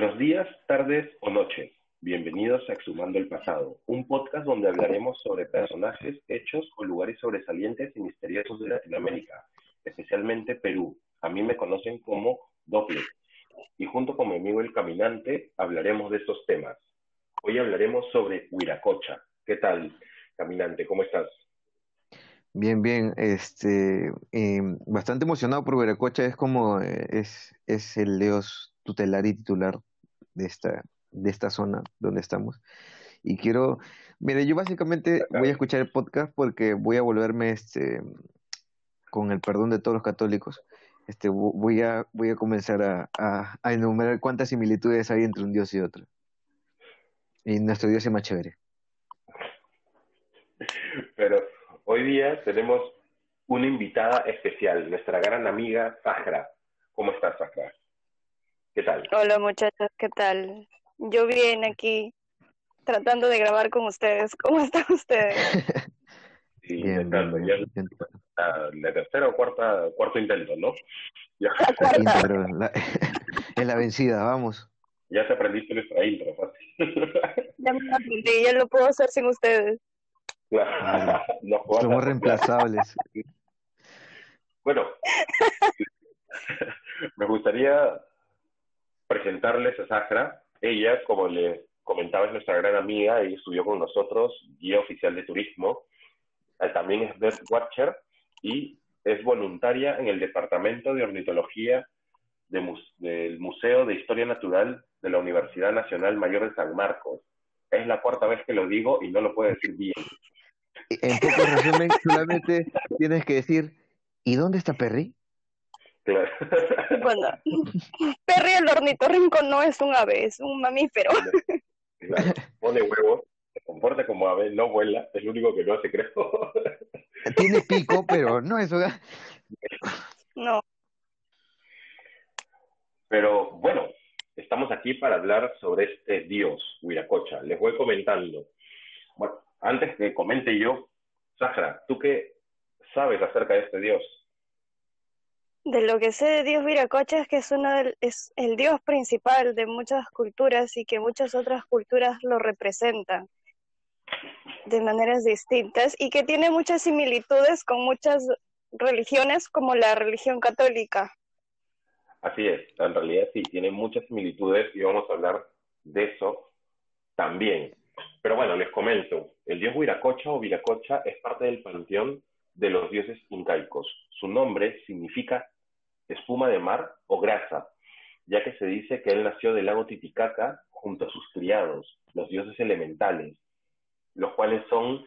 Buenos días, tardes o noches. Bienvenidos a Exhumando el Pasado, un podcast donde hablaremos sobre personajes, hechos o lugares sobresalientes y misteriosos de Latinoamérica, especialmente Perú. A mí me conocen como Doble. Y junto con mi amigo El Caminante hablaremos de estos temas. Hoy hablaremos sobre Huiracocha. ¿Qué tal, Caminante? ¿Cómo estás? Bien, bien, este, em, bastante emocionado por Huiracocha, es como, eh, es, es el dios tutelar y titular de esta, de esta zona donde estamos. Y quiero, mire, yo básicamente voy a escuchar el podcast porque voy a volverme, este, con el perdón de todos los católicos, este, voy a, voy a comenzar a, a, enumerar cuántas similitudes hay entre un dios y otro. Y nuestro dios es más chévere. Pero Hoy día tenemos una invitada especial, nuestra gran amiga Sahra. ¿Cómo estás, Sahra? ¿Qué tal? Hola, muchachos, ¿qué tal? Yo bien aquí, tratando de grabar con ustedes. ¿Cómo están ustedes? sí, bien, bien, ya la, la, tercera o cuarta, cuarto intento, ¿no? Ya. La cuarta. La, es la vencida, vamos. Ya te aprendiste nuestra intro, fácil. ya me aprendí, ya lo puedo hacer sin ustedes. Somos reemplazables. Bueno, me gustaría presentarles a Sahra. Ella, como le comentaba, es nuestra gran amiga y estudió con nosotros, guía oficial de turismo. También es Bird Watcher y es voluntaria en el Departamento de Ornitología del Museo de Historia Natural de la Universidad Nacional Mayor de San Marcos. Es la cuarta vez que lo digo y no lo puedo decir bien en poco resumen, solamente tienes que decir, ¿y dónde está Perry? Claro. Bueno, Perry el ornitorrinco no es un ave, es un mamífero. Pone huevos, se comporta como ave, no vuela, es lo único que no hace, creo. Tiene pico, pero no es No. Pero bueno, estamos aquí para hablar sobre este dios, Huiracocha. Les voy comentando. Bueno, antes que comente yo, Sahara, ¿tú qué sabes acerca de este dios? De lo que sé de Dios Viracocha es que es, uno es el dios principal de muchas culturas y que muchas otras culturas lo representan de maneras distintas y que tiene muchas similitudes con muchas religiones como la religión católica. Así es, en realidad sí, tiene muchas similitudes y vamos a hablar de eso también. Pero bueno, les comento, el dios Huiracocha o Viracocha es parte del panteón de los dioses incaicos. Su nombre significa espuma de mar o grasa, ya que se dice que él nació del lago Titicaca junto a sus criados, los dioses elementales, los cuales son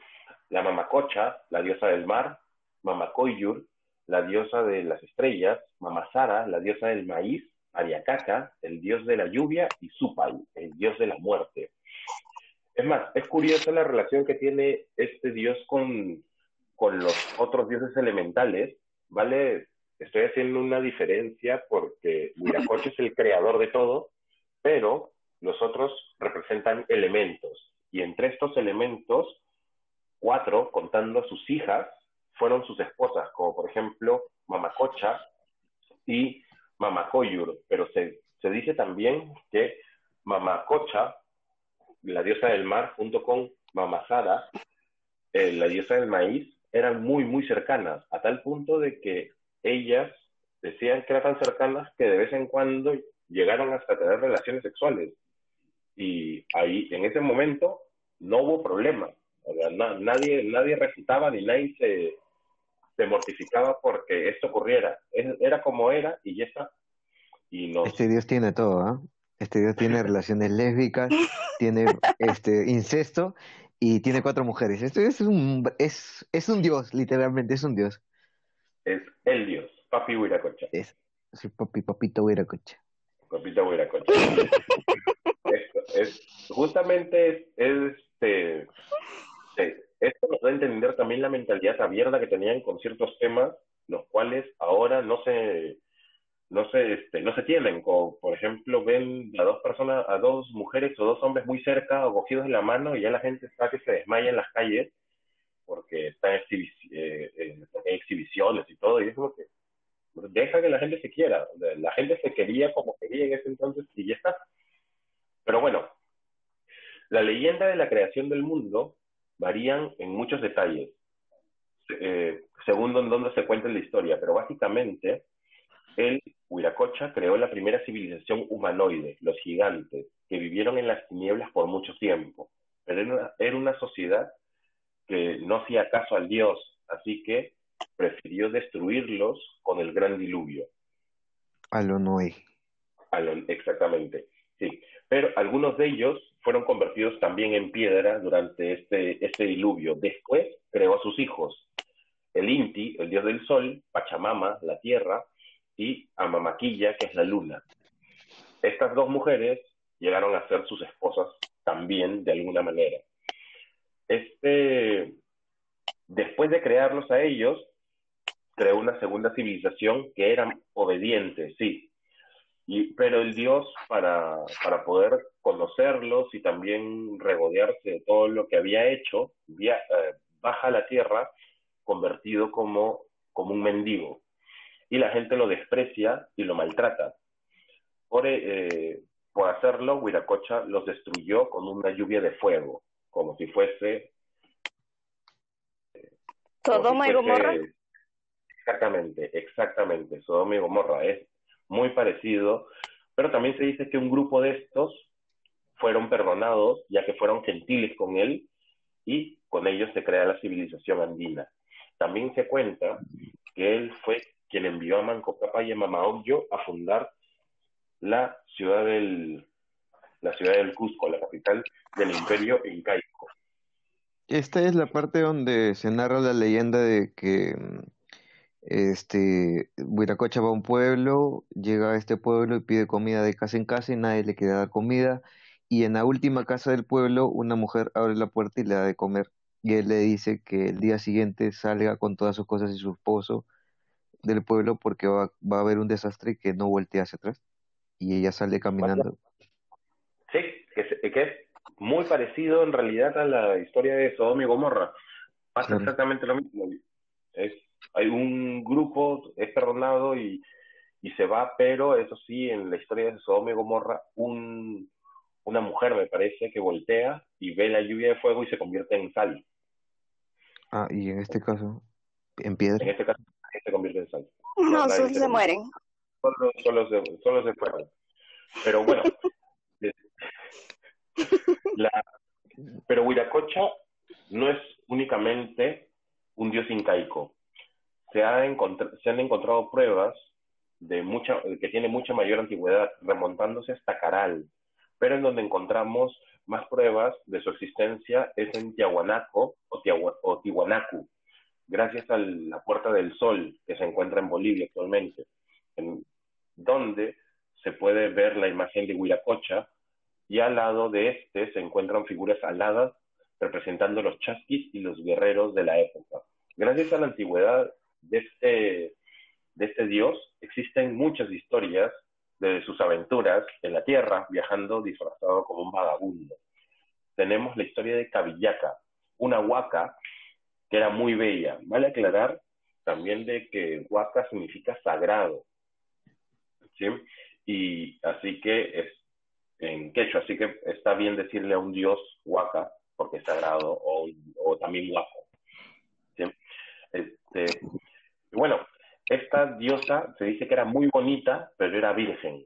la Mamacocha, la diosa del mar, Mamacoyur, la diosa de las estrellas, Mamasara, la diosa del maíz, Ariacaca, el dios de la lluvia, y Supay, el dios de la muerte. Es más, es curiosa la relación que tiene este dios con, con los otros dioses elementales, ¿vale? Estoy haciendo una diferencia porque Huiracocha es el creador de todo, pero los otros representan elementos. Y entre estos elementos, cuatro, contando a sus hijas, fueron sus esposas, como por ejemplo Mamacocha y Mamacoyur. Pero se, se dice también que Mamacocha la diosa del mar, junto con Mamasara, eh, la diosa del maíz, eran muy, muy cercanas, a tal punto de que ellas decían que eran tan cercanas que de vez en cuando llegaron hasta tener relaciones sexuales. Y ahí, en ese momento, no hubo problema. nadie, nadie recitaba ni nadie se, se mortificaba porque esto ocurriera. Era como era y ya está. Y Este Dios tiene todo, ¿ah? Este Dios tiene relaciones lésbicas, tiene este incesto y tiene cuatro mujeres. Esto es un es, es un dios, literalmente, es un dios. Es el dios, papi Huiracocha. Es, sí, papi, papito Huiracocha. Papito Huiracocha. esto, es, justamente es, este esto nos da a entender también la mentalidad abierta que tenían con ciertos temas, los cuales ahora no se no se, este, no se tienen, como por ejemplo ven a dos personas, a dos mujeres o dos hombres muy cerca o cogidos de la mano y ya la gente está que se desmaya en las calles porque están exhibiciones y todo, y es como que deja que la gente se quiera, la gente se quería como quería en ese entonces y ya está. Pero bueno, la leyenda de la creación del mundo varían en muchos detalles, eh, según en dónde se cuenta la historia, pero básicamente el Huiracocha creó la primera civilización humanoide, los gigantes, que vivieron en las tinieblas por mucho tiempo. Pero era una, era una sociedad que no hacía caso al dios, así que prefirió destruirlos con el gran diluvio. A lo Noé. A lo- exactamente, sí. Pero algunos de ellos fueron convertidos también en piedra durante este, este diluvio. Después creó a sus hijos, el Inti, el dios del sol, Pachamama, la tierra, y Amamaquilla, que es la luna. Estas dos mujeres llegaron a ser sus esposas también, de alguna manera. Este, después de crearlos a ellos, creó una segunda civilización que eran obedientes, sí. Y, pero el dios, para, para poder conocerlos y también regodearse de todo lo que había hecho, via- eh, baja a la tierra convertido como, como un mendigo. Y la gente lo desprecia y lo maltrata. Por, eh, por hacerlo, Huiracocha los destruyó con una lluvia de fuego, como si fuese como Sodoma si fuese- Exactamente, exactamente. Sodoma y Gomorra es muy parecido, pero también se dice que un grupo de estos fueron perdonados, ya que fueron gentiles con él, y con ellos se crea la civilización andina. También se cuenta que él fue quien envió a Manco Cápac y a Mamaollo a fundar la ciudad del la ciudad del Cusco, la capital del imperio incaico. Esta es la parte donde se narra la leyenda de que mm, este Huiracocha va a un pueblo, llega a este pueblo y pide comida de casa en casa y nadie le quiere dar comida. Y en la última casa del pueblo, una mujer abre la puerta y le da de comer. Y él le dice que el día siguiente salga con todas sus cosas y su esposo del pueblo porque va, va a haber un desastre y que no voltee hacia atrás. Y ella sale caminando. Sí, que, que es muy parecido en realidad a la historia de Sodoma y Gomorra. Pasa Claro. exactamente lo mismo. Es, hay un grupo, es perdonado y, y se va, pero eso sí, en la historia de Sodoma y Gomorra, un, una mujer, me parece, que voltea y ve la lluvia de fuego y se convierte en sal. Ah, y en este caso, en En piedra. este caso, se convierte en sal. No, solo se mueren. Solo, solo se, solo se fueron. Pero bueno, la, pero Huiracocha no es únicamente un dios incaico. Se, han encontrado pruebas de mucha, que tiene mucha mayor antigüedad, remontándose hasta Caral, pero en donde encontramos más pruebas de su existencia es en Tiahuanaco o, Tiwanaku, gracias a la Puerta del Sol que se encuentra en Bolivia actualmente, en donde se puede ver la imagen de Huiracocha y al lado de este se encuentran figuras aladas representando los chasquis y los guerreros de la época. Gracias a la antigüedad de este, de este dios, existen muchas historias de sus aventuras en la tierra, viajando disfrazado como un vagabundo. Tenemos la historia de Cavillaca, una huaca que era muy bella. Vale aclarar también de que huaca significa sagrado. ¿sí? Y así que es en quechua, así que está bien decirle a un dios huaca, porque es sagrado, o, o también guapo. ¿sí? Este, y bueno, esta diosa se dice que era muy bonita, pero era virgen.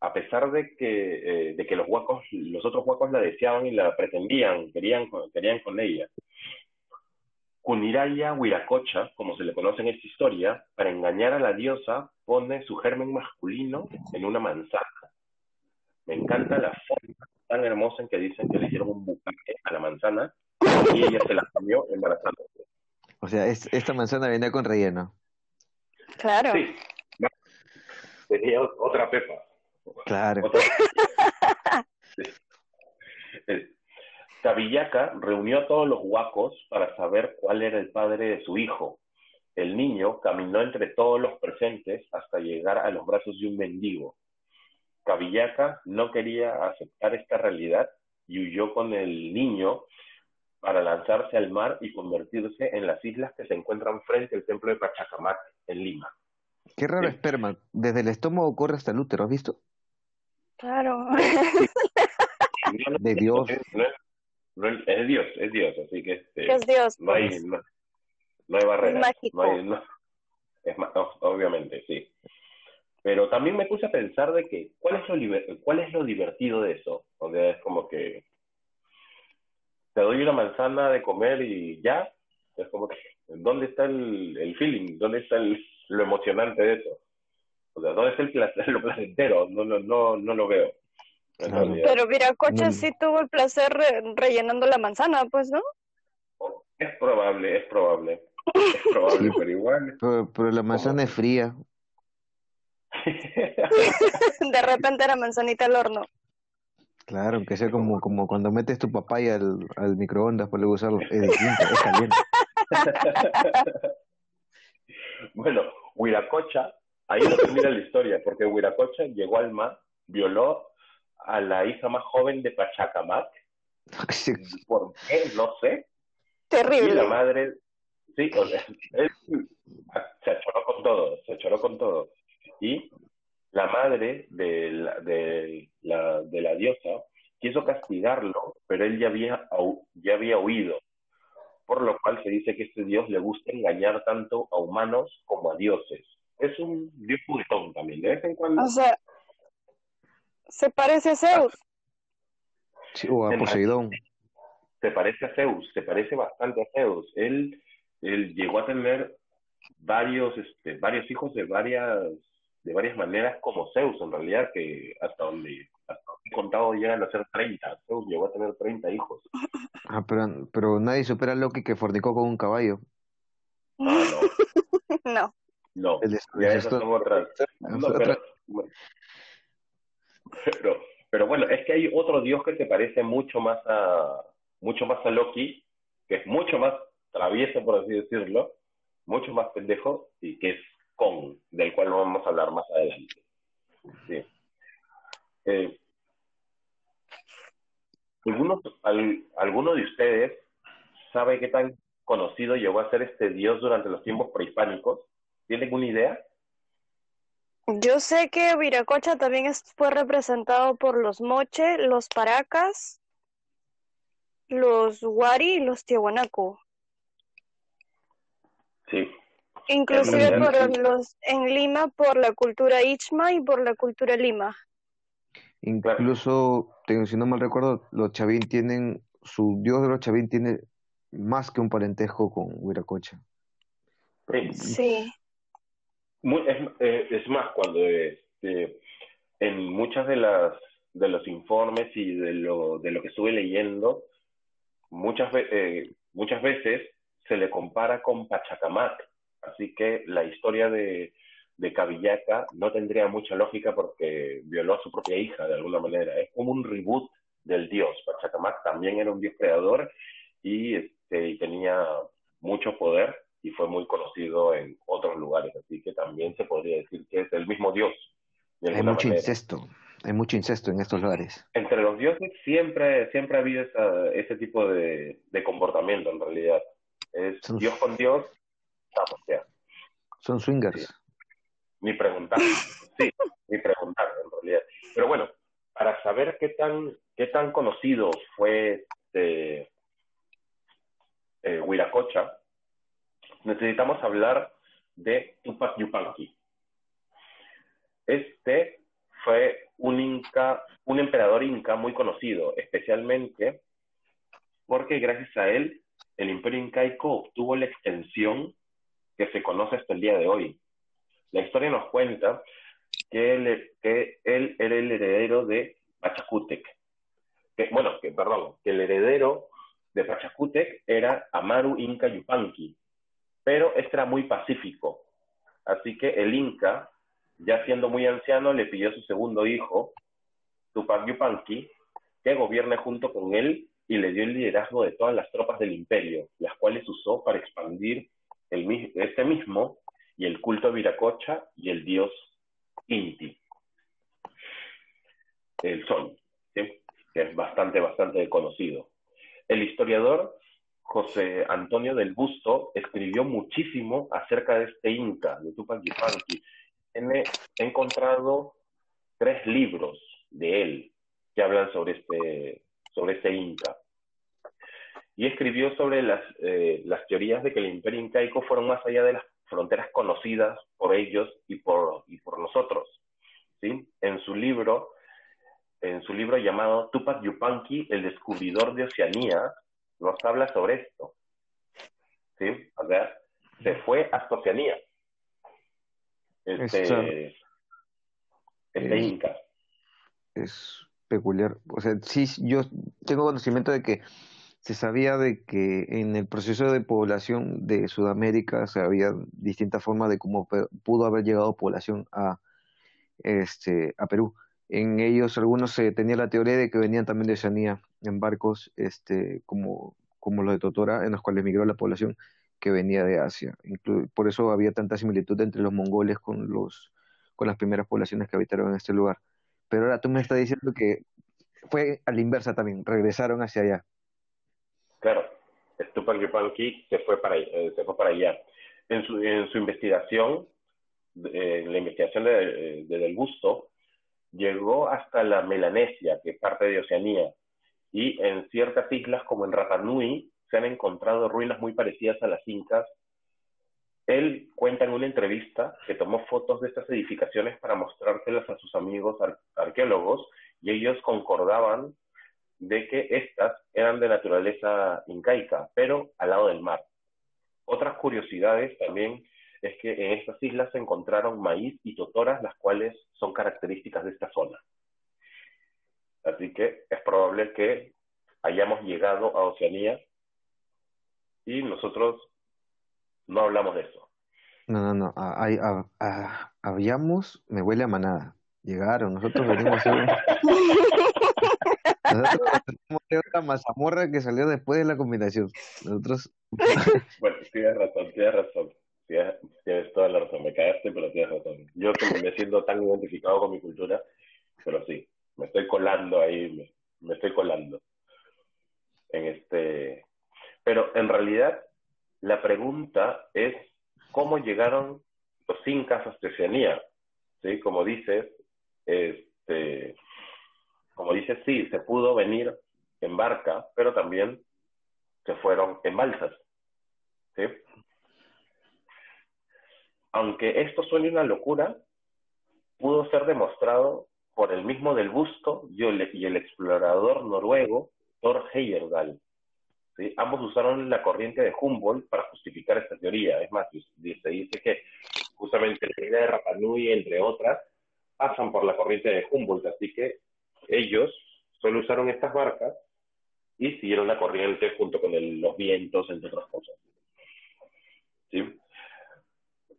A pesar de que, eh, de que los huacos, los otros huacos la deseaban y la pretendían, querían, querían con ella. Kuniraya Huiracocha, como se le conoce en esta historia, para engañar a la diosa, pone su germen masculino en una manzana. Me encanta la forma tan hermosa en que dicen que le hicieron un bucaque a la manzana y ella se la comió embarazándose. O sea, es- esta manzana venía con relleno. Claro. Sí, tenía otra pepa. Claro. Otra- Cavillaca reunió a todos los huacos para saber cuál era el padre de su hijo. El niño caminó entre todos los presentes hasta llegar a los brazos de un mendigo. Cavillaca no quería aceptar esta realidad y huyó con el niño para lanzarse al mar y convertirse en las islas que se encuentran frente al templo de Pachacamac en Lima. Qué raro Sí. esperma. Desde el estómago corre hasta el útero, ¿has visto? Claro. de Dios. No es, es, Dios, es Dios, así que este, es Dios? no hay, pues? no, no hay barrera. Es mágico. No hay- no- es obviamente, sí. Pero también me puse a pensar de que, ¿cuál es lo, liber- cuál es lo divertido de eso? O sea, es como que te doy una manzana de comer y ya. Es como que, ¿dónde está el, el feeling? ¿Dónde está el- lo emocionante de eso? O sea, ¿dónde está el placer, lo placentero? No, no, no, no lo veo. Claro. Pero Viracocha No. sí tuvo el placer re- rellenando la manzana, pues, ¿no? Es probable, es probable. Es probable, Sí. pero igual. Pero, pero la manzana es fría. De repente era manzanita al horno. Claro, aunque sea como, como cuando metes tu papaya al, al microondas para luego usarlo. Es distinto, es caliente. Bueno, Huiracocha, ahí no termina la historia, porque Huiracocha llegó al mar, violó a la hija más joven de Pachacamac, ¿por qué? No sé, y la Terrible. madre, sí, o sea, él se achoró con todo, se achoró con todo, y la madre de la, de la, de la diosa quiso castigarlo, pero él ya había, ya había huido, por lo cual se dice que este dios le gusta engañar tanto a humanos como a dioses. Es un dios juguetón también, de vez en cuando. O sea, se parece a Zeus. Sí, o a Poseidón. se parece a Zeus, se parece bastante a Zeus. Él, él llegó a tener varios, este, varios hijos de varias, de varias maneras como Zeus, en realidad, que hasta donde, hasta donde he contado llegan a ser 30. Zeus llegó a tener 30 hijos. Ah, pero, pero nadie supera a Loki que fornicó con un caballo. Ah, no, No. no. El Ya el esas de- son otras. No, otra- pero, pero, pero bueno, es que hay otro dios que se parece mucho más a, mucho más a Loki, que es mucho más travieso, por así decirlo, mucho más pendejo, y que es Del cual vamos a hablar más adelante. Sí. Eh, ¿alguno, al- ¿Alguno de ustedes sabe qué tan conocido llegó a ser este dios durante los tiempos prehispánicos? ¿Tienen alguna idea? Yo sé que Viracocha también es- fue representado por los Moche, los Paracas, los Wari y los Tiahuanaco. Sí. Inclusive En por los en Lima por la cultura Ichma y por la cultura Lima. Incluso, tengo- si no mal recuerdo, los Chavín tienen, su dios de los Chavín tiene más que un parentesco con Huiracocha. Sí. Muy- es, eh, es más, cuando este, en muchas de las de los informes y de lo, de lo que estuve leyendo, muchas, ve- eh, muchas veces se le compara con Pachacamac. Así que la historia de, de Cabillaca no tendría mucha lógica porque violó a su propia hija de alguna manera. Es como un reboot del dios. Pachacamac también era un dios creador y, este, y tenía mucho poder y fue muy conocido en otros lugares, así que también se podría decir que es el mismo dios. Hay mucho manera. incesto, hay mucho incesto en estos lugares. Entre los dioses siempre, siempre ha habido esa- ese tipo de, de comportamiento en realidad. Es Son- Dios con Dios, Son swingers. Ni preguntar, sí, ni preguntar en realidad. Pero bueno, para saber qué tan, qué tan conocido fue este, eh, Huiracocha, necesitamos hablar de Tupac Yupanqui. Este fue un inca, un emperador inca muy conocido, especialmente porque gracias a él el imperio incaico obtuvo la extensión que se conoce hasta el día de hoy. La historia nos cuenta que él, que él era el heredero de Pachacútec. Que, bueno, que, perdón, que el heredero de Pachacútec era Amaru Inca Yupanqui, pero este era muy pacífico. Así que el Inca, ya siendo muy anciano, le pidió a su segundo hijo, Tupac Yupanqui, que gobierne junto con él y le dio el liderazgo de todas las tropas del imperio, las cuales usó para expandir el, mi- este mismo y el culto a Viracocha y el dios Inti, el sol, que es bastante, bastante conocido. El historiador José Antonio del Busto escribió muchísimo acerca de este Inca, de Tupac Yupanqui. He encontrado tres libros de él. que hablan sobre este, sobre este Inca. Y escribió sobre las, eh, las teorías de que el imperio incaico fueron más allá de las fronteras conocidas por ellos y por, y por nosotros. ¿sí? En su libro, en su libro llamado Tupac Yupanqui, el descubridor de Oceanía, nos habla sobre esto. ¿sí? O sea, se fue hasta Oceanía. Este, este Inca. Es peculiar. O sea, sí, yo tengo conocimiento de que se sabía de que en el proceso de población de Sudamérica se había distintas formas de cómo pudo haber llegado población a este a Perú. En ellos algunos se tenía la teoría de que venían también de Oceanía en barcos este como como los de Totora en los cuales migró la población que venía de Asia. por eso había tanta similitud entre los mongoles con los con las primeras poblaciones que habitaron en este lugar. Pero ahora tú me estás diciendo que fue a la inversa también, regresaron hacia allá. Claro, Tupac Yupanqui se fue para, eh, se fue para allá. En su, en su investigación, en la investigación de, Del Busto, llegó hasta la Melanesia, que es parte de Oceanía, y en ciertas islas como en Rapa Nui se han encontrado ruinas muy parecidas a las incas. Él cuenta en una entrevista que tomó fotos de estas edificaciones para mostrárselas a sus amigos arqueólogos y ellos concordaban de que estas eran de naturaleza incaica, pero al lado del mar. Otras curiosidades también es que en estas islas se encontraron maíz y totoras, las cuales son características de esta zona. Así que es probable que hayamos llegado a Oceanía y nosotros no hablamos de eso. No, no, no. habíamos, me huele a manada. Llegaron, nosotros venimos a Nosotros tenemos mazamorra que salió después de la combinación. Nosotros. bueno, tienes razón, tienes razón. Tienes, toda la razón. Me cagaste, pero tienes razón. Yo como me siento tan identificado con mi cultura, pero sí, me estoy colando ahí, me, estoy colando. En este. Pero en realidad, la pregunta es: ¿cómo llegaron los incas a Oceanía? ¿Sí? Como dices, este como dice, sí, se pudo venir en barca, pero también se fueron en balsas. ¿sí? Aunque esto suene una locura, pudo ser demostrado por el mismo del busto y el, explorador noruego Thor Heyerdahl. ¿sí? Ambos usaron la corriente de Humboldt para justificar esta teoría. Es más, se dice que justamente la idea de Rapanui, entre otras, pasan por la corriente de Humboldt, así que ellos solo usaron estas barcas y siguieron la corriente junto con los vientos, entre otras cosas. ¿Sí?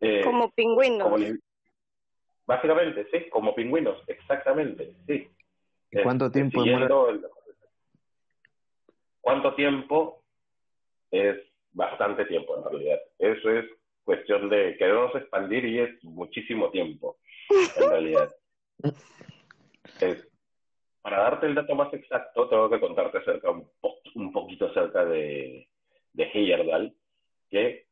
Eh, como pingüinos. básicamente, sí, como pingüinos, exactamente, sí. cuánto tiempo ¿Cuánto tiempo? Es bastante tiempo en realidad. Eso es cuestión de queremos expandir y es muchísimo tiempo, en realidad. Es, para darte el dato más exacto, tengo que contarte acerca, un, poquito acerca de, de Heyerdahl, que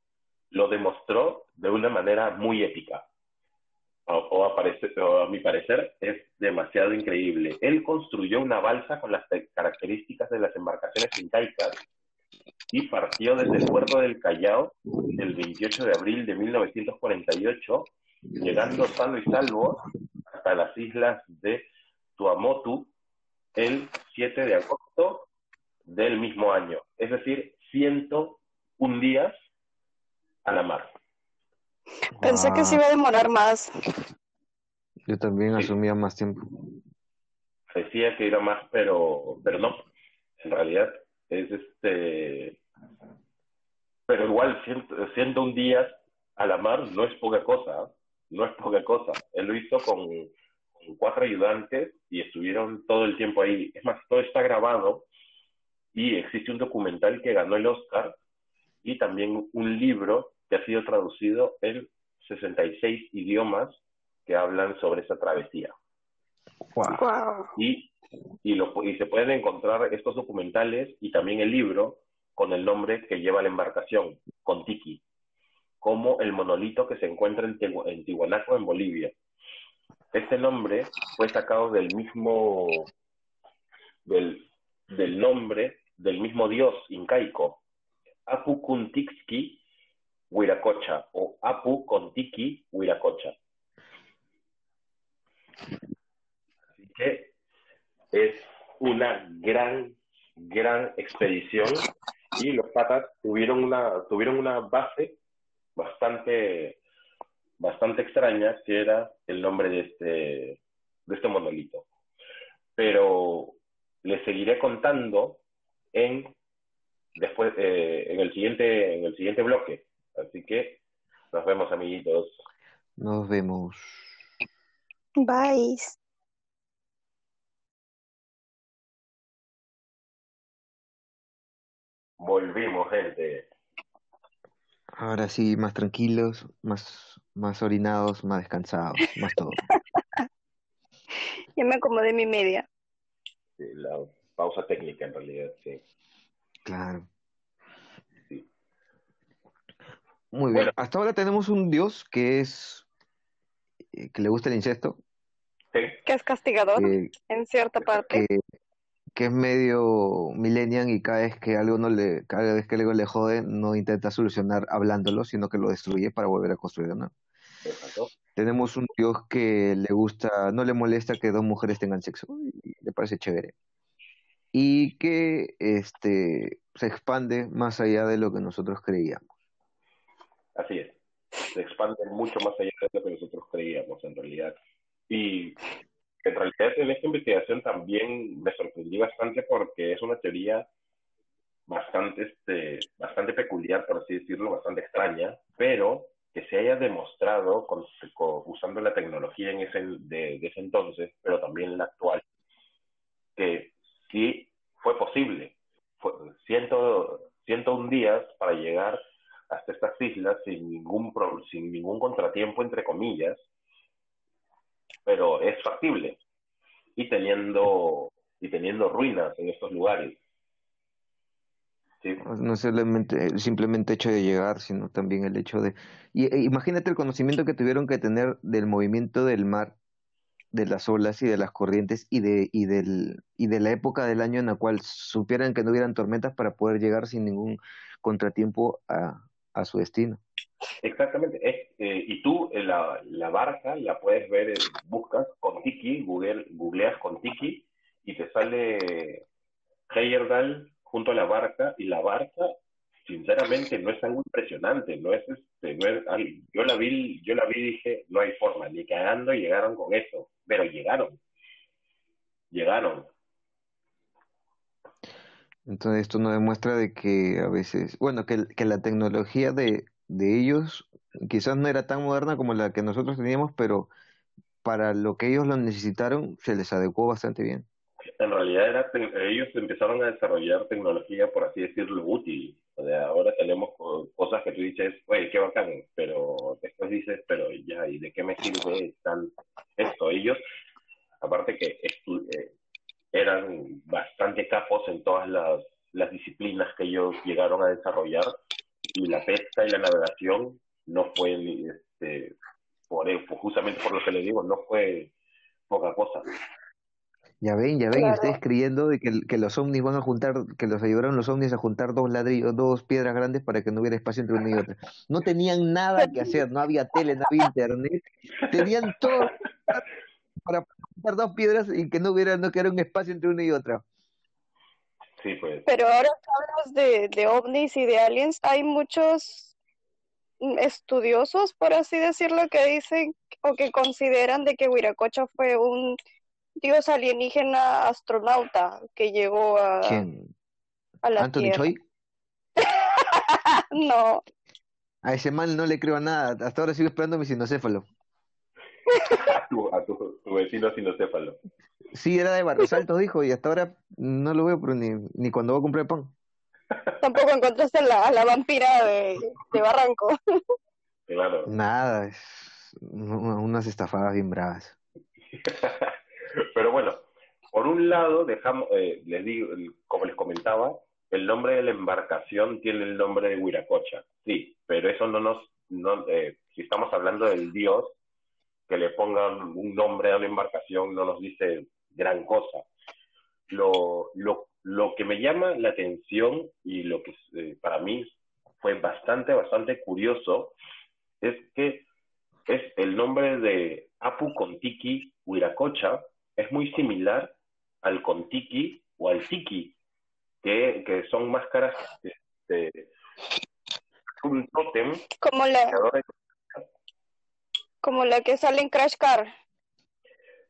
lo demostró de una manera muy épica. O, a mi parecer es demasiado increíble. Él construyó una balsa con las características de las embarcaciones incaicas y partió desde el puerto del Callao el 28 de abril de 1948, llegando sano y salvo hasta las islas de Tuamotu el 7 de agosto del mismo año, es decir, 101 días a la mar. Pensé que se iba a demorar más. Yo también asumía más tiempo. Decía que iba más, pero, pero no. En realidad es este. Pero igual, 101 días a la mar no es poca cosa. ¿eh? No es poca cosa. Él lo hizo con cuatro ayudantes y estuvieron todo el tiempo ahí. Es más, todo está grabado y existe un documental que ganó el Oscar y también un libro que ha sido traducido en 66 idiomas que hablan sobre esa travesía. Y, y, lo, y se pueden encontrar estos documentales y también el libro con el nombre que lleva la embarcación, Contiki, como el monolito que se encuentra en, en Tihuanaco, en Bolivia. Este nombre fue sacado del mismo, del, del nombre del mismo dios incaico, Apu Kuntixki Huiracocha o Apu Kontiki Huiracocha. Así que es una gran, gran expedición y los patas tuvieron una, tuvieron una base bastante, bastante extraña que era el nombre de este, de este monolito. Pero les seguiré contando en después eh, en el siguiente en el siguiente bloque. Así que nos vemos amiguitos. Nos vemos. Bye. Volvimos, gente. Ahora sí, más tranquilos, más, más orinados, más descansados, más todo. Ya me acomodé mi media. Sí, la pausa técnica en realidad, sí. Claro. sí. Muy bien. Hasta ahora tenemos un dios que es eh, que le gusta el incesto, Sí, Que es castigador que, en cierta parte. que, que es medio millennial y cada vez que algo no le, cada vez que algo le jode, no intenta solucionar hablándolo, sino que lo destruye para volver a construir, ¿no? Tenemos un dios que le gusta, no le molesta que dos mujeres tengan sexo, y le parece chévere. Y que este se expande más allá de lo que nosotros creíamos. Así es. Se expande mucho más allá de lo que nosotros creíamos en realidad. Y en realidad en esta investigación también me sorprendí bastante porque es una teoría bastante, este, bastante peculiar, por así decirlo, bastante extraña, pero que se haya demostrado con, con- usando la tecnología en ese, de, de ese entonces, pero también la actual, que sí fue posible. Fue, ciento, 101 días para llegar hasta estas islas sin ningún, sin ningún contratiempo, entre comillas, pero es factible. Y teniendo, y teniendo ruinas en estos lugares. ¿sí? No solamente el hecho de llegar, sino también el hecho de... Y, e imagínate el conocimiento que tuvieron que tener del movimiento del mar, de las olas y de las corrientes y de, y del, y de la época del año en la cual supieran que no hubieran tormentas para poder llegar sin ningún contratiempo a, a su destino. Exactamente. Es, eh, y tú eh, la, la barca la puedes ver, eh, buscas con Tiki, Google, googleas con Tiki y te sale Heyerdahl junto a la barca y la barca sinceramente no es algo impresionante, no es este, no es yo la vi, yo la vi y dije, no hay forma, ni cagando llegaron con eso, pero llegaron. Llegaron. Entonces esto nos demuestra de que a veces, bueno, que, que la tecnología de, de ellos quizás no era tan moderna como la que nosotros teníamos, pero para lo que ellos lo necesitaron se les adecuó bastante bien. En realidad era ellos empezaron a desarrollar tecnología, por así decirlo, útil. O sea, ahora tenemos co- cosas que tú dices, oye, qué bacán, pero después dices, pero ya, ¿y de qué me sirve tan esto? Ellos, aparte que eh, eran bastante capos en todas las disciplinas que ellos llegaron a desarrollar, y la pesca y la navegación no fue, este, por, justamente por lo que le digo, no fue poca cosa. Ya ven, ya ven, Claro. ustedes creyendo de que, que los ovnis van a juntar, que los ayudaron los ovnis a juntar dos ladrillos, dos piedras grandes para que no hubiera espacio entre una y otra. No tenían nada que hacer, no había tele, no había internet, tenían todo para juntar dos piedras y que no hubiera, no quedara un espacio entre una y otra. Sí, pues. Pero ahora que hablas de, de ovnis y de aliens, hay muchos estudiosos, por así decirlo, que dicen o que consideran de que Huiracocha fue un dios alienígena astronauta que llegó a, ¿Quién? a la ¿Anthony Tierra. Choi? No, A ese man no le creo a nada, hasta ahora sigo esperando mi sinocéfalo. a tu, a tu, tu vecino sinocéfalo. Sí, era de Barros Altos, dijo, y hasta ahora no lo veo, pero ni, ni cuando voy a comprar pan. tampoco encontraste a la, la vampira de, de Barranco. Claro. Nada, es unas estafadas bien bravas. Pero bueno, por un lado, dejamos, eh, les digo, como les comentaba, el nombre de la embarcación tiene el nombre de Huiracocha, sí, pero eso no nos, no, eh, si estamos hablando del dios, que le pongan un nombre a la embarcación no nos dice gran cosa. lo, lo, lo que me llama la atención y lo que eh, para mí fue bastante, bastante curioso es que es el nombre de Apu Contiki Huiracocha es muy similar al Contiki o al Tiki, que, que son máscaras de un tótem. Como la, como la que sale en Crash Car.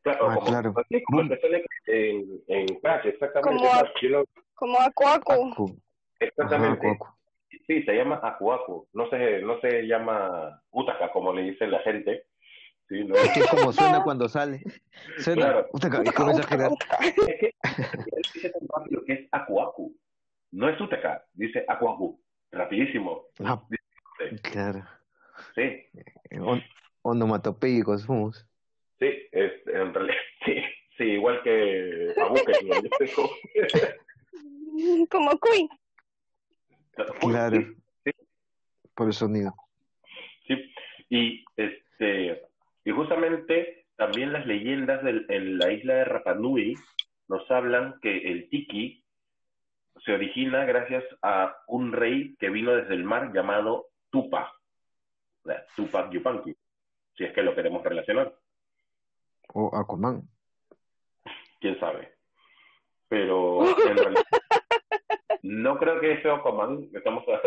Claro, Ah, como, claro. así como en, en Crash, exactamente. Como a- lo- Como. Ajá, exactamente. Aku, Aku. Sí, se llama Akuaku. No se, no se llama Utaka, como le dice la gente. Sí, no Es que es como suena cuando sale. Suena. Claro. Puta, y comienza a girar. Es que él dice tan rápido que es Akuaku. No es Utaka, dice Akuaku. Rapidísimo. Ah, claro. Sí, On- onomatopéyicos somos. Sí, es, en realidad, sí, sí, igual que tengo- Como Queen. Claro. Sí, Por el sonido. Sí, y este y justamente también las leyendas del- en la isla de Rapa Nui nos hablan que el tiki se origina gracias a un rey que vino desde el mar llamado Tupa, Tupac Yupanqui, si es que lo queremos relacionar, O Aquaman. quién sabe. Pero en realidad no creo que sea Aquaman, estamos a-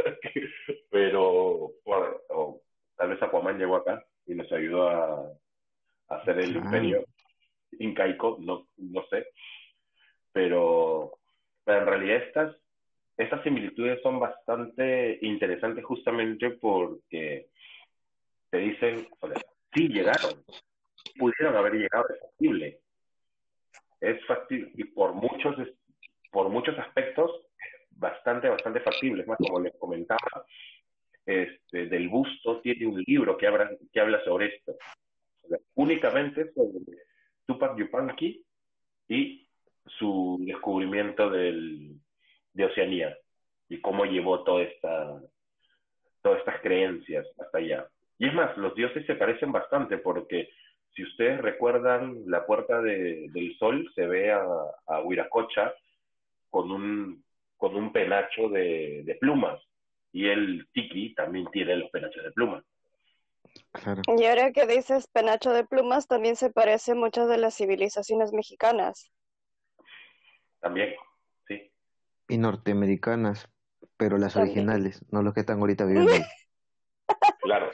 pero bueno, o tal vez Aquaman llegó acá y nos ayudó a, a hacer el Claro. imperio incaico, no, no sé. Pero, pero en realidad estas, estas similitudes son bastante interesantes justamente porque te dicen, o sea, sí llegaron, pudieron haber llegado, es factible. Es factible y por muchos, por muchos aspectos bastante, bastante factible. Es más, como les comentaba, este, del busto tiene un libro que habla, que habla sobre esto. Únicamente sobre Tupac Yupanqui y su descubrimiento del, de Oceanía y cómo llevó toda esta, todas estas creencias hasta allá. Y es más, los dioses se parecen bastante porque si ustedes recuerdan la puerta de- del sol, se ve a, a Huiracocha con un, con un penacho de, de plumas y el tiki también tiene los penachos de plumas. Claro. Y ahora que dices penacho de plumas, también se parece a muchas de las civilizaciones mexicanas. También, sí. Y norteamericanas, pero las También. originales, no los que están ahorita viviendo ahí. Claro.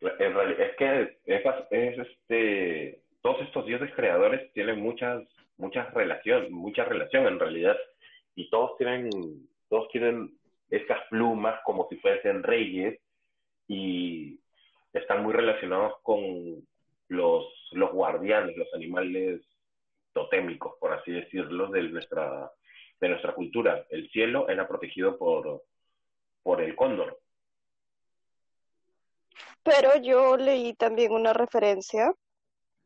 En realidad, es que es, es este, todos estos dioses creadores tienen muchas, muchas relación, mucha relación en realidad, y todos tienen, todos tienen estas plumas como si fuesen reyes, y están muy relacionados con los, los guardianes, los animales totémicos, por así decirlo, de nuestra, de nuestra cultura. El cielo era protegido por, por el cóndor. Pero yo leí también una referencia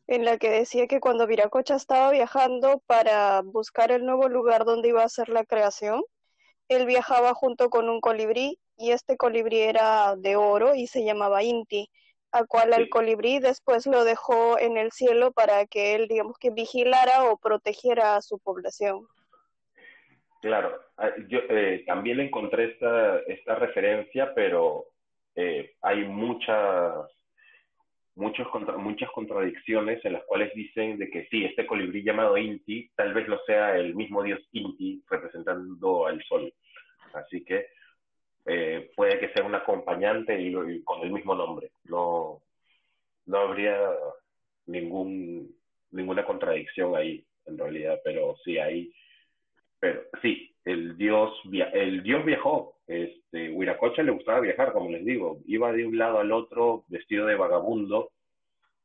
en la que decía que cuando Viracocha estaba viajando para buscar el nuevo lugar donde iba a hacer la creación, él viajaba junto con un colibrí y este colibrí era de oro y se llamaba Inti, a cual al Sí. colibrí después lo dejó en el cielo para que él, digamos que vigilara o protegiera a su población. Claro, ah, yo eh, también encontré esta, esta referencia, pero eh, hay muchas, muchos contra- muchas contradicciones en las cuales dicen de que sí, este colibrí llamado Inti tal vez no sea el mismo dios Inti representando al sol. Así que eh, puede que sea un acompañante y, con el mismo nombre. No, no habría ningún, ninguna contradicción ahí, en realidad, pero sí hay pero sí, el dios, el dios viajó. Este, Huiracocha le gustaba viajar, como les digo. Iba de un lado al otro vestido de vagabundo,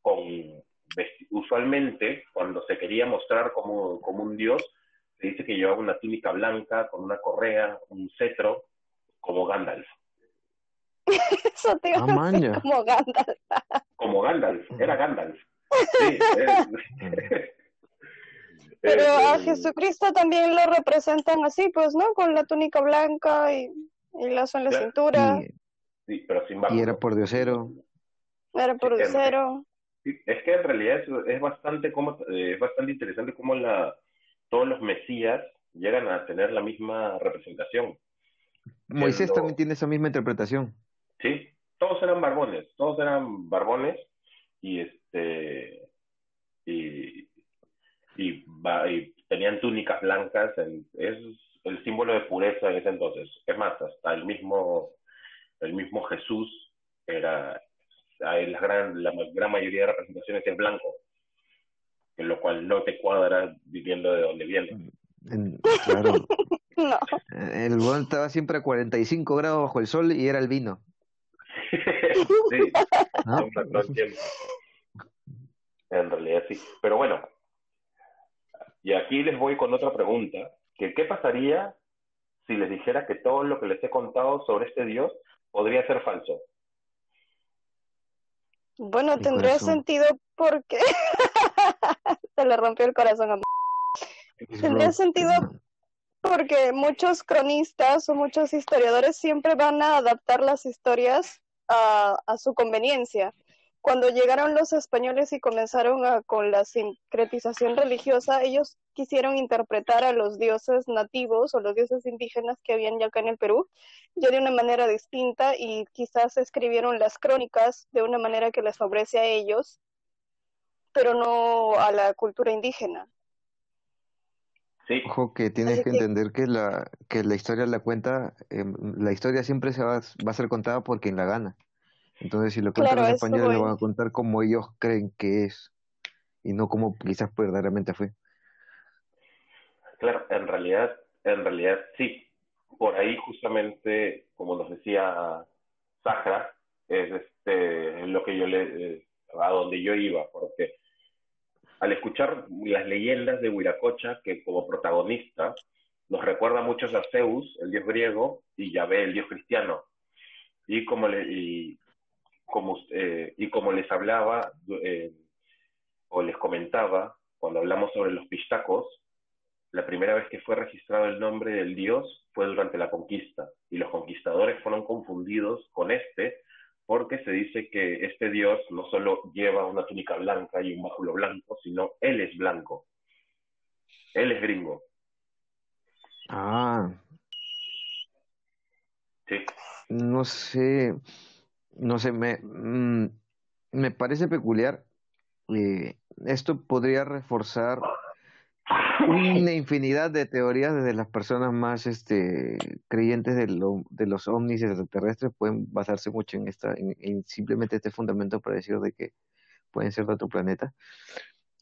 con usualmente cuando se quería mostrar como, como un dios, se dice que llevaba una túnica blanca con una correa, un cetro, como Gandalf. Eso te iba Ah, a decir como Gandalf. Como Gandalf, era Gandalf. Sí, es- Pero a Jesucristo también lo representan así, pues, ¿no? Con la túnica blanca y el lazo en la Claro. cintura, Y, sí, pero sin y báculo. era por diosero. era por Sí. Sí, es que en realidad es, es bastante como, eh, es bastante interesante cómo la, todos los mesías llegan a tener la misma representación. Moisés Siendo- también tiene esa misma interpretación. Sí, todos eran barbones, todos eran barbones y este y, y, y tenían túnicas blancas, en- es el símbolo de pureza en ese entonces. Es más, hasta el mismo el mismo Jesús era la gran la gran mayoría de representaciones es blanco, en lo cual no te cuadra viviendo de donde viene. En- claro, No, el huevón estaba siempre a 45 grados bajo el sol y era el vino. sí, ¿no? un patrón siempre. En realidad sí. Pero bueno, y aquí les voy con otra pregunta, que qué pasaría si les dijera que todo lo que les he contado sobre este Dios podría ser falso. bueno, tendría corazón. sentido porque se le rompió el corazón a mí. Tendría sentido porque muchos cronistas o muchos historiadores siempre van a adaptar las historias a, a su conveniencia. Cuando llegaron los españoles y comenzaron a- con la sincretización religiosa, ellos quisieron interpretar a los dioses nativos o los dioses indígenas que habían ya acá en el Perú ya de una manera distinta y quizás escribieron las crónicas de una manera que les favorece a ellos, pero no a la cultura indígena. Sí, Ojo que tienes Así que que- entender que la, que la historia la cuenta, em, la historia siempre se va, va a ser contada por quien la gana. Entonces, si lo cuentan Claro, los a eso españoles, lo voy. van a contar como ellos creen que es y no como quizás verdaderamente fue. claro, en realidad, en realidad sí. Por ahí justamente, como nos decía Sahra, es este lo que yo le eh, a donde yo iba, porque al escuchar las leyendas de Huiracocha, que como protagonista nos recuerda mucho a Zeus, el dios griego, y Yahvé, el dios cristiano. Y como, le, y como, eh, y como les hablaba eh, o les comentaba cuando hablamos sobre los pistacos, la primera vez que fue registrado el nombre del dios fue durante la conquista, y los conquistadores fueron confundidos con este porque se dice que este dios no solo lleva una túnica blanca y un báculo blanco, sino él es blanco. Él es gringo. Ah, Sí, no sé, no sé, me, mm, me parece peculiar. eh, esto podría reforzar una infinidad de teorías desde las personas más este, creyentes de, lo- de los ovnis extraterrestres pueden basarse mucho en esta en, en simplemente este fundamento para decir de que pueden ser de otro planeta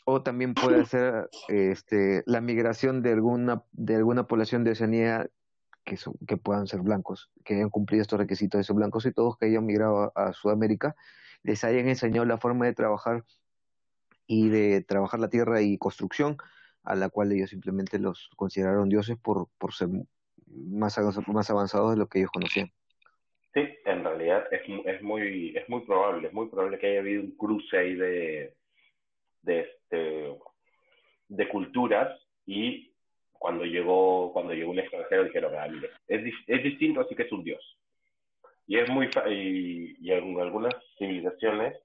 o también puede ser este, la migración de alguna de alguna población de Oceanía que, son- que puedan ser blancos, que hayan cumplido estos requisitos de ser blancos y todos que hayan migrado a, Sudamérica les hayan enseñado la forma de trabajar y de trabajar la tierra y construcción a la cual ellos simplemente los consideraron dioses por, por ser más, más avanzados de lo que ellos conocían. sí, en realidad es, es muy es muy probable, es muy probable que haya habido un cruce ahí de de este de culturas y cuando llegó cuando llegó un extranjero dijeron ah, mire, es, es distinto así que es un dios y es muy y, y en algunas civilizaciones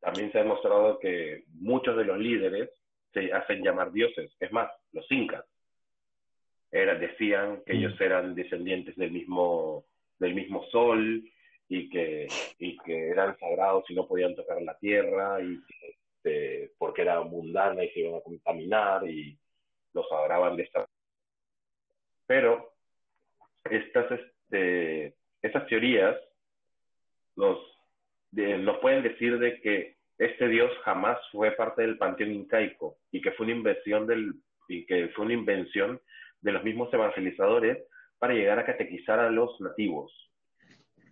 también se ha demostrado que muchos de los líderes se hacen llamar dioses es más los incas era, decían que Mm. ellos eran descendientes del mismo del mismo sol y que y que eran sagrados y no podían tocar la tierra y que este, porque era mundana y se iban a contaminar y los adoraban de esta pero estas este, estas teorías nos de- nos pueden decir de que este dios jamás fue parte del panteón incaico y que fue una invención del y que fue una invención de los mismos evangelizadores para llegar a catequizar a los nativos.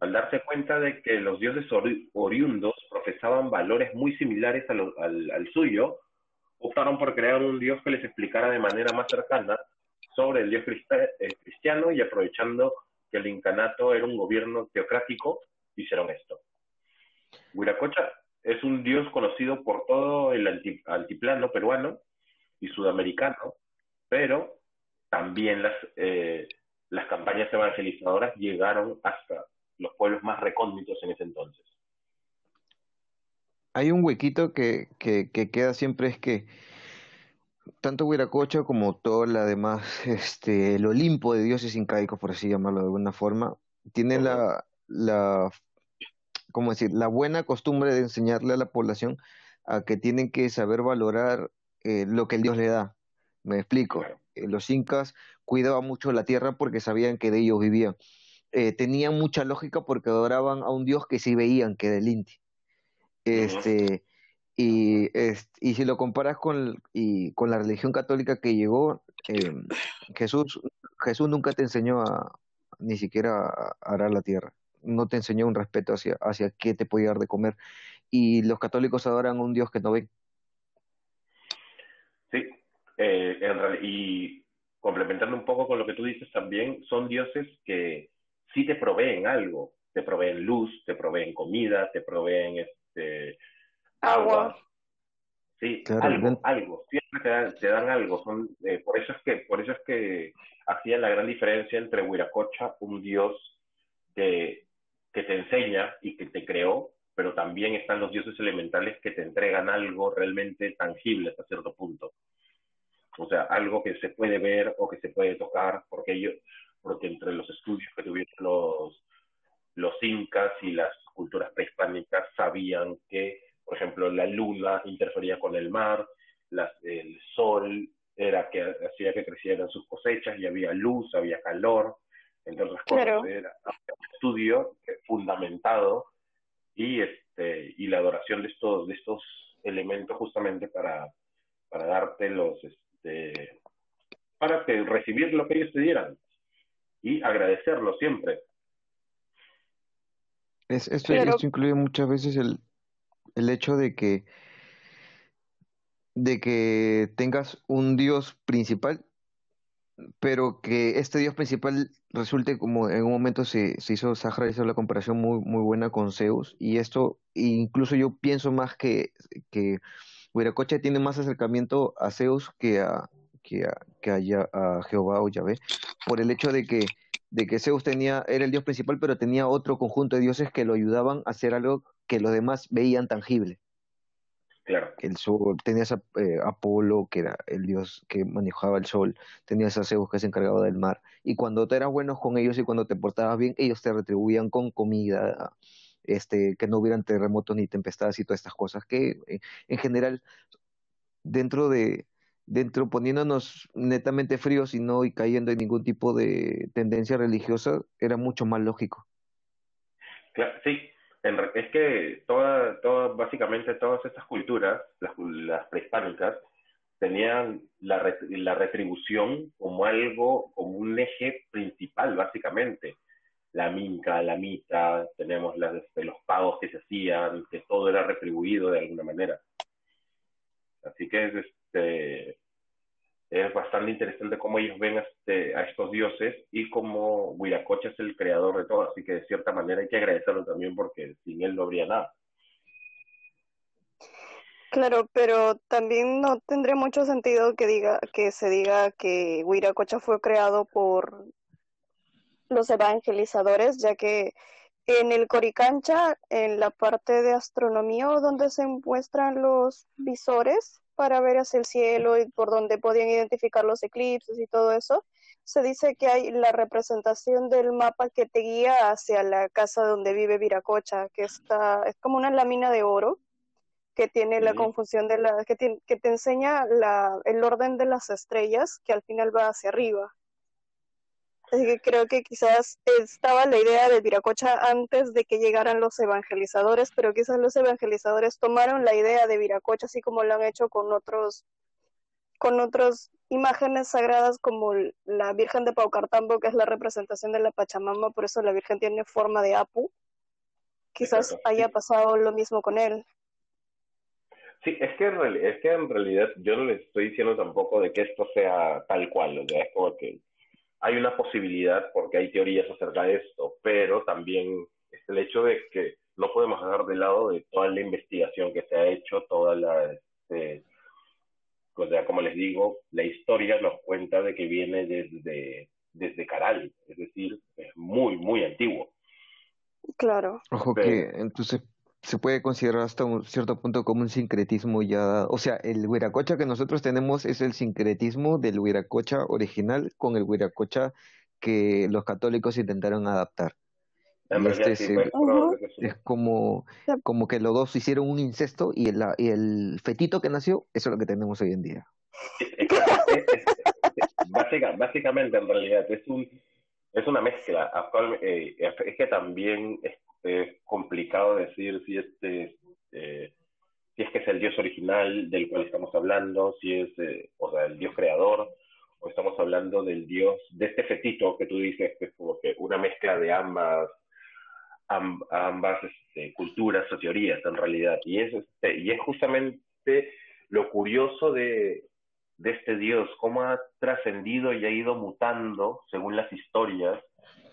Al darse cuenta de que los dioses ori- oriundos profesaban valores muy similares lo- al, al suyo, optaron por crear un dios que les explicara de manera más cercana sobre el dios eh, cristiano y aprovechando que el incanato era un gobierno teocrático, hicieron esto. Huiracocha es un dios conocido por todo el alti- altiplano peruano y sudamericano, pero también las, eh, las campañas evangelizadoras llegaron hasta los pueblos más recónditos en ese entonces. Hay un huequito que, que, que queda siempre es que tanto Huiracocha como todo la demás, este, el Olimpo de dioses incaicos, por así llamarlo de alguna forma, tiene la, la, ¿cómo decir? La buena costumbre de enseñarle a la población a que tienen que saber valorar eh, lo que el dios le da. Me explico. Eh, los incas cuidaban mucho la tierra porque sabían que de ellos vivían. Eh, tenían mucha lógica porque adoraban a un dios que sí veían que del Inti. Este, y, y si lo comparas con, y, con la religión católica que llegó, eh, Jesús, Jesús nunca te enseñó a ni siquiera a arar la tierra. No te enseñó un respeto hacia, hacia qué te podía dar de comer. Y los católicos adoran a un Dios que no ven. Sí, eh, en y complementando un poco con lo que tú dices también, son dioses que sí te proveen algo. Te proveen luz, te proveen comida, te proveen este, agua. Sí, algo, algo, siempre te dan, te dan algo. Son, eh, por eso es que, por eso es que hacían la gran diferencia entre Huiracocha, un dios que, que te enseña y que te creó, pero también están los dioses elementales que te entregan algo realmente tangible hasta cierto punto. O sea, algo que se puede ver o que se puede tocar, porque ellos, porque entre los estudios que tuvieron los, los incas y las culturas prehispánicas sabían que por ejemplo, la luna interfería con el mar, el sol era que hacía que crecieran sus cosechas y había luz, había calor, entre otras cosas. Era un estudio fundamentado y, este, y la adoración de estos, de estos elementos justamente para, para darte los, este, para que, recibir lo que ellos te dieran y agradecerlo siempre. Es, esto, esto incluye muchas veces el, el hecho de que de que tengas un dios principal, pero que este dios principal resulte como en un momento se, se hizo, Sahara hizo la comparación muy, muy buena con Zeus, y esto, incluso yo pienso más que, que Huiracocha tiene más acercamiento a Zeus que a, que a, que a, Jehová o Yahvé, por el hecho de que, de que Zeus tenía, era el dios principal, pero tenía otro conjunto de dioses que lo ayudaban a hacer algo que los demás veían tangible. Claro. El sol, tenías a eh, Apolo, que era el dios que manejaba el sol, tenías a Zeus, que se encargaba del mar, y cuando te eras bueno con ellos y cuando te portabas bien, ellos te retribuían con comida, este, que no hubieran terremotos ni tempestades y todas estas cosas, que eh, en general, dentro de, dentro poniéndonos netamente fríos y no y cayendo en ningún tipo de tendencia religiosa, era mucho más lógico. Claro, sí, es que toda, toda, básicamente todas estas culturas, las, prehispánicas, tenían la, la retribución como algo, como un eje principal, básicamente. La minca, la mita, tenemos las, este, los pagos que se hacían, que todo era retribuido de alguna manera. Así que este, es bastante interesante cómo ellos ven a, este, a estos dioses y cómo Huiracocha es el creador de todo, así que de cierta manera hay que agradecerlo también porque sin él no habría nada. Claro, pero también no tendría mucho sentido que diga que se diga que Huiracocha fue creado por los evangelizadores, ya que en el Coricancha, en la parte de astronomía donde se muestran los visores, para ver hacia el cielo y por donde podían identificar los eclipses y todo eso, se dice que hay la representación del mapa que te guía hacia la casa donde vive Viracocha, que está, es como una lámina de oro que tiene la confusión de la, que, que te enseña la, el orden de las estrellas que al final va hacia arriba. Así que creo que quizás estaba la idea de Viracocha antes de que llegaran los evangelizadores, pero quizás los evangelizadores tomaron la idea de Viracocha así como lo han hecho con otros con otras imágenes sagradas como la Virgen de Paucartambo, que es la representación de la Pachamama, por eso la Virgen tiene forma de Apu. Quizás haya pasado lo mismo con él. Sí, es que, en es que en realidad yo no les estoy diciendo tampoco de que esto sea tal cual, o sea, es como que hay una posibilidad porque hay teorías acerca de esto, pero también es el hecho de que no podemos dejar de lado de toda la investigación que se ha hecho, toda la, este, o sea, como les digo, la historia nos cuenta de que viene desde, desde Caral, es decir, es muy, muy antiguo. Claro. Ojo que entonces se puede considerar hasta un cierto punto como un sincretismo ya, o sea, el huiracocha que nosotros tenemos es el sincretismo del huiracocha original con el huiracocha que los católicos intentaron adaptar. Este es, pues, es como, como que los dos hicieron un incesto y el, y el fetito que nació, eso es lo que tenemos hoy en día. Básica- básicamente, en realidad, es un es una mezcla. Actual- eh, es es que también es, complicado decir si este eh, si es que es el dios original del cual estamos hablando, si es eh, o sea el dios creador, o estamos hablando del dios de este fetito que tú dices que es como que una mezcla de ambas am- ambas este, culturas o teorías en realidad. Y es, este, y es justamente lo curioso de, de este Dios, cómo ha trascendido y ha ido mutando según las historias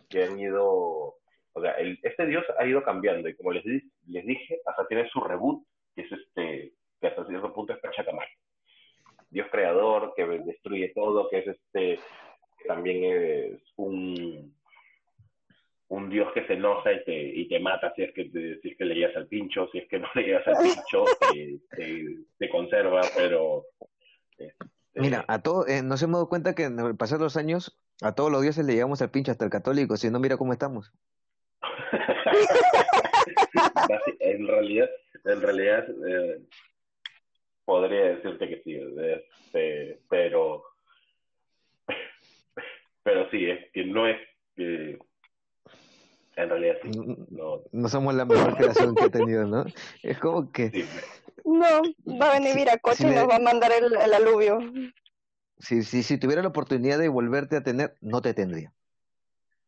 que han ido, o sea, el, este Dios ha ido cambiando y como les, di- les dije, hasta tiene su reboot, que es este, que hasta cierto punto es Pachacamac. Dios creador, que destruye todo, que es este, que también es un, un Dios que se enoja y te, y te mata si es que te, si es que le llegas al pincho, si es que no le llegas al pincho, te, te, te conserva, pero este, Mira, a todo, eh, nos hemos dado cuenta que en el pasar los años a todos los dioses le llegamos al pincho hasta el católico, si no mira cómo estamos. En realidad, en realidad eh, podría decirte que sí, este, pero pero sí, es que no es que en realidad sí, no, No somos la mejor creación que ha tenido, ¿no? Es como que sí, No, va a venir Viracocha si y me- nos va a mandar el, el aluvio. si, si, si tuviera la oportunidad de volverte a tener, no te tendría.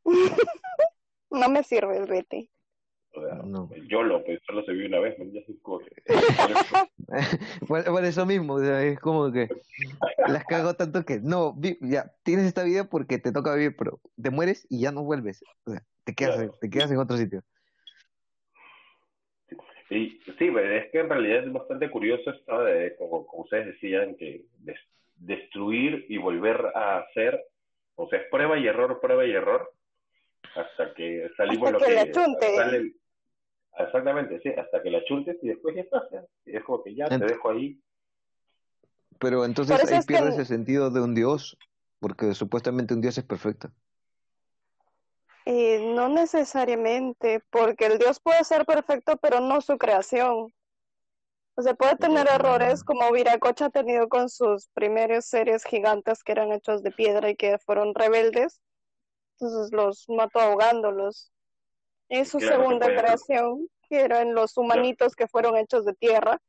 No me sirve, vete. o sea, No. yo lo, pues solo se vio una vez. Ya se corre. Por, por eso mismo, o sea, es como que las cago tanto que no, vi- ya tienes esta vida porque te toca vivir, pero te mueres y ya no vuelves. O sea, te quedas, Claro. te quedas en otro sitio. Y sí, pues, es que en realidad es bastante curioso esto de, como, como ustedes decían, que des- destruir y volver a hacer, o sea, es prueba y error, prueba y error, hasta que salimos Hasta lo que que la chunte. sale- Exactamente, sí, hasta que la chuntes y después ya está, es como que ya te dejo ahí. Pero entonces ahí es que- pierdes el sentido de un dios, porque supuestamente un dios es perfecto. Eh, no necesariamente, porque el Dios puede ser perfecto, pero no su creación. O sea, puede tener errores como Viracocha ha tenido con sus primeros seres gigantes que eran hechos de piedra y que fueron rebeldes. Entonces los mató ahogándolos. Es su Claro, segunda creación, que eran los humanitos que fueron hechos de tierra,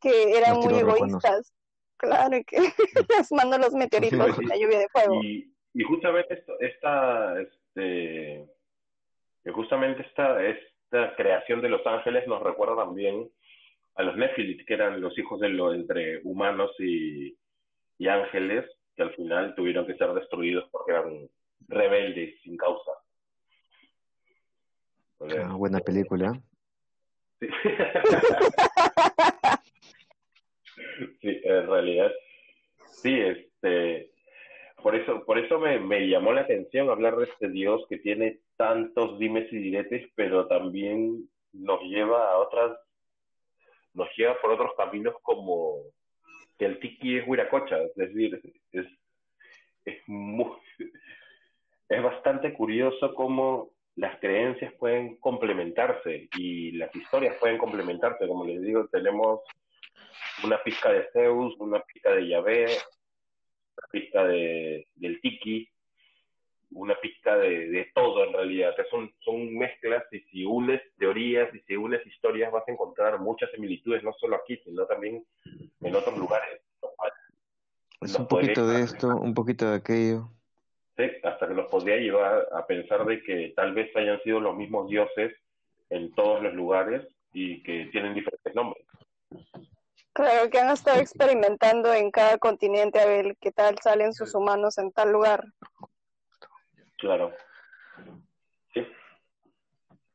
que eran Los muy egoístas. Claro y que les mandó los meteoritos Sí, la lluvia de fuego. Y, y justamente esto, esta, este, que justamente esta, esta creación de los ángeles nos recuerda también a los Nephilim, que eran los hijos de lo entre humanos y, y ángeles, que al final tuvieron que ser destruidos porque eran rebeldes sin causa. Ah, buena película. Sí. Sí, en realidad, sí, este, por eso, por eso me, me llamó la atención hablar de este Dios que tiene tantos dimes y diretes, pero también nos lleva a otras, nos lleva por otros caminos como que el tiki es huiracocha, es decir, es, es muy, es bastante curioso cómo las creencias pueden complementarse y las historias pueden complementarse. Como les digo, tenemos una pizca de Zeus, una pizca de Yahvé, una pizca de, del Tiki, una pizca de, de todo en realidad. Que son, son mezclas y si unes teorías y si unes historias vas a encontrar muchas similitudes, no solo aquí, sino también en otros lugares. Es nos un poquito de esto, un poquito de aquello. Hasta que nos podría llevar a pensar de que tal vez hayan sido los mismos dioses en todos los lugares y que tienen diferentes nombres. Claro, que han estado experimentando en cada continente a ver qué tal salen sus humanos en tal lugar. Claro. Sí.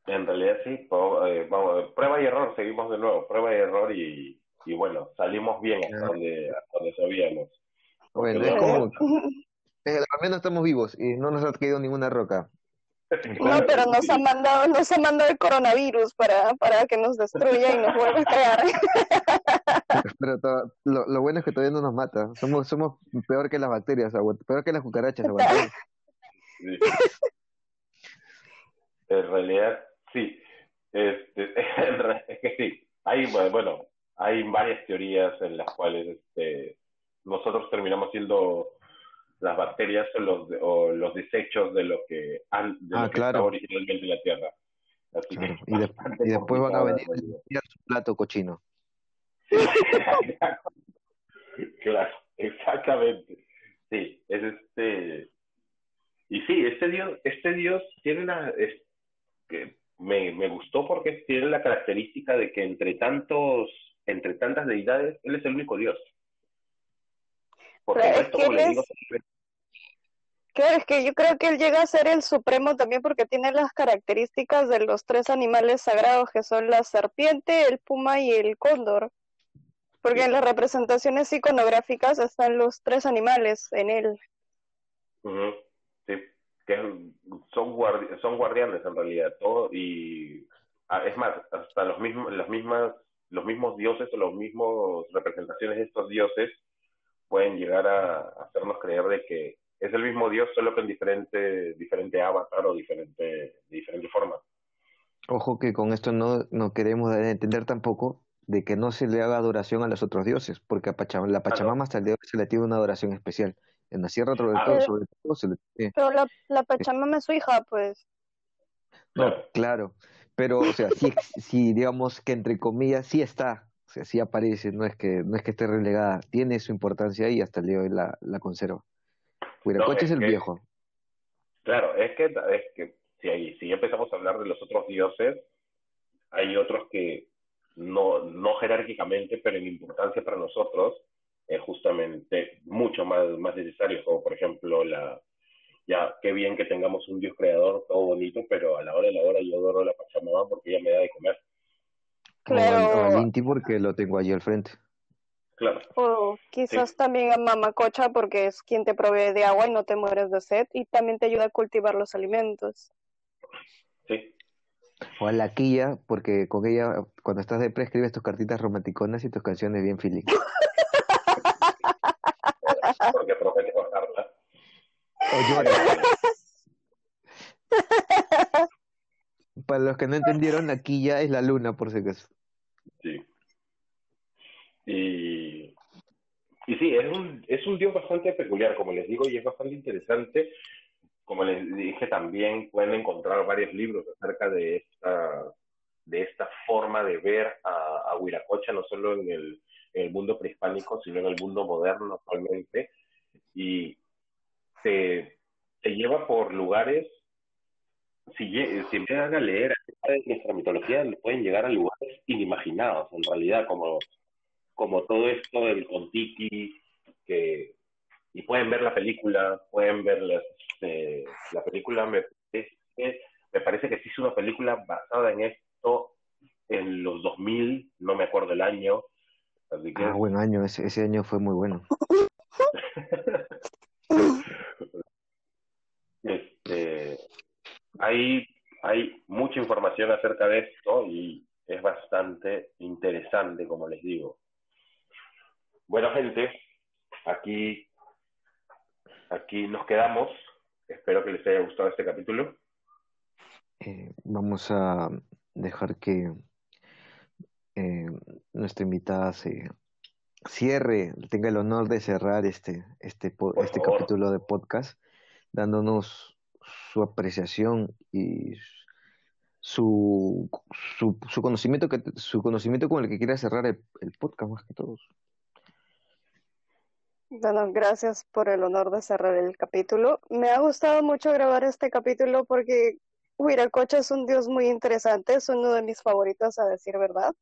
En realidad sí. eh, vamos, prueba y error, seguimos de nuevo. Prueba y error y, y bueno, salimos bien hasta donde, hasta donde sabíamos. Bueno, es como, eh, al menos estamos vivos y no nos ha caído ninguna roca. No, pero nos ha mandado, nos ha mandado el coronavirus para, para que nos destruya y nos vuelva a crear. Pero todo- lo, lo bueno es que todavía no nos mata. Somos, somos peor que las bacterias, peor que las cucarachas. Sí. En realidad, sí. Este, en re- es que sí. Hay, bueno, hay varias teorías en las cuales este, nosotros terminamos siendo las bacterias o los, o los desechos de lo que, han, de Ah, lo que claro. originalmente en la Tierra. Así Claro, que y, de- bastante y después van a venir en a su plato cochino. Claro, exactamente. Sí, es este. Y sí, este dios, este dios tiene una. es- que me, me gustó porque tiene la característica de que entre tantos, entre tantas deidades, él es el único dios. Porque Pero el es resto, que como les digo, es- Claro, es que yo creo que él llega a ser el supremo también porque tiene las características de los tres animales sagrados que son la serpiente, el puma y el cóndor. Porque en las representaciones iconográficas están los tres animales en él. Ujú, Sí, que son, guardi- son guardianes en realidad, todo, y ah, es más, hasta los mismos, las mismas, los mismos dioses o los mismos representaciones de estos dioses pueden llegar a hacernos creer de que es el mismo dios, solo que en diferente, diferente avatar o diferente, de diferente forma. Ojo que con esto no, no queremos dar a entender tampoco de que no se le haga adoración a los otros dioses, porque a Pacham- la Pachamama hasta el día de hoy se le tiene una adoración especial. En la Sierra eh. sobre todo se le tiene. Pero la, la Pachamama es su hija, pues. No, Claro. claro, pero o sea, sí, sí, digamos que entre comillas sí está, o sea, sí aparece, no es que no es que esté relegada, tiene su importancia y hasta el día de hoy la, la conserva. Huiracoche es es el que- viejo. Claro, es que, es que si, ahí- si ya empezamos a hablar de los otros dioses, hay otros que no, no jerárquicamente, pero en importancia para nosotros, es justamente mucho más, más necesarios, como por ejemplo la, ya, qué bien que tengamos un Dios creador, todo bonito, pero a la hora de la hora yo adoro a la Pachamama porque ella me da de comer. O al, o al Claro, Inti porque lo tengo allí al frente. Claro, o quizás también a Mamacocha porque es quien te provee de agua y no te mueres de sed y también te ayuda a cultivar los alimentos. sí, O a la Quilla porque con ella cuando estás de pre escribes tus cartitas romanticonas y tus canciones bien feeling. porque. O lloras. Para los que no entendieron, la Quilla es la luna, por si acaso. Sí. Y, y sí, es un, es un dios bastante peculiar, como les digo, y es bastante interesante. Como les dije, también pueden encontrar varios libros acerca de esta, de esta forma de ver a, a Huiracocha, no solo en el, el mundo prehispánico, sino en el mundo moderno actualmente. Y te, te lleva por lugares, si, si empiezan a leer nuestra mitología, pueden llegar a lugares inimaginados, en realidad, como, como todo esto del Contiki, que, y pueden ver la película, pueden ver las, este, la película, me parece, me parece que sí es una película basada en esto en los 2000, no me acuerdo el año, así que Ah, buen año, ese, ese año fue muy bueno. Este, hay, hay mucha información acerca de esto y es bastante interesante, como les digo. Bueno, gente, aquí, aquí nos quedamos. Espero que les haya gustado este capítulo. Eh, vamos a dejar que eh, nuestra invitada se cierre, tenga el honor de cerrar este, este, po- este favor. capítulo de podcast, dándonos su apreciación y su, su, su conocimiento que su conocimiento con el que quiera cerrar el, el podcast más que todos. Bueno, gracias por el honor de cerrar el capítulo. Me ha gustado mucho grabar este capítulo porque Huiracocha es un dios muy interesante, es uno de mis favoritos a decir verdad,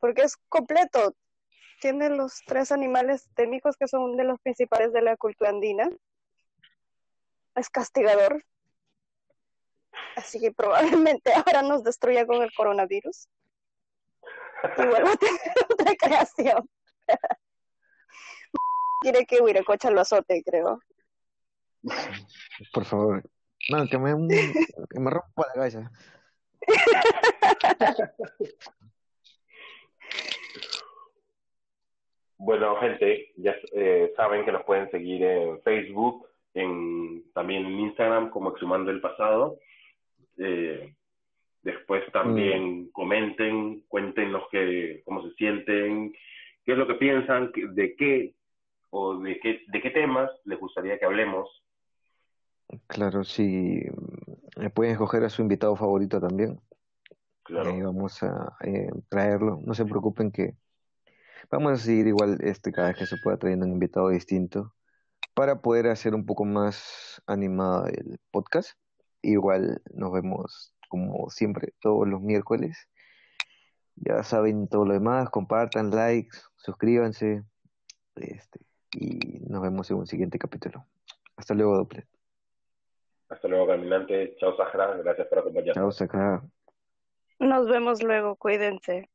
porque es completo. Tiene los tres animales técnicos que son de los principales de la cultura andina. Es castigador, así que probablemente ahora nos destruya con el coronavirus y vuelva a tener otra creación. Quiere que Huiracocha lo azote, creo. Por favor, No, que me, que me rompa la cabeza. Bueno, gente, ya eh, saben que nos pueden seguir en Facebook, en, también en Instagram como Exhumando el Pasado. Eh, después también Mm, comenten, cuéntenos que, cómo se sienten, qué es lo que piensan, que- de qué o de qué, de qué temas les gustaría que hablemos. claro, sí. mm, Pueden escoger a su invitado favorito también. Claro, vamos a eh, traerlo. No se preocupen que vamos a seguir igual este cada vez que se pueda trayendo un invitado distinto para poder hacer un poco más animado el podcast. Igual nos vemos como siempre todos los miércoles. Ya saben todo lo demás, compartan, likes, suscríbanse, este, y nos vemos en un siguiente capítulo. Hasta luego, Doppler. hasta luego, caminante. Chao, Sahara. Gracias por acompañarnos. Chao, Sacra. Nos vemos luego, cuídense.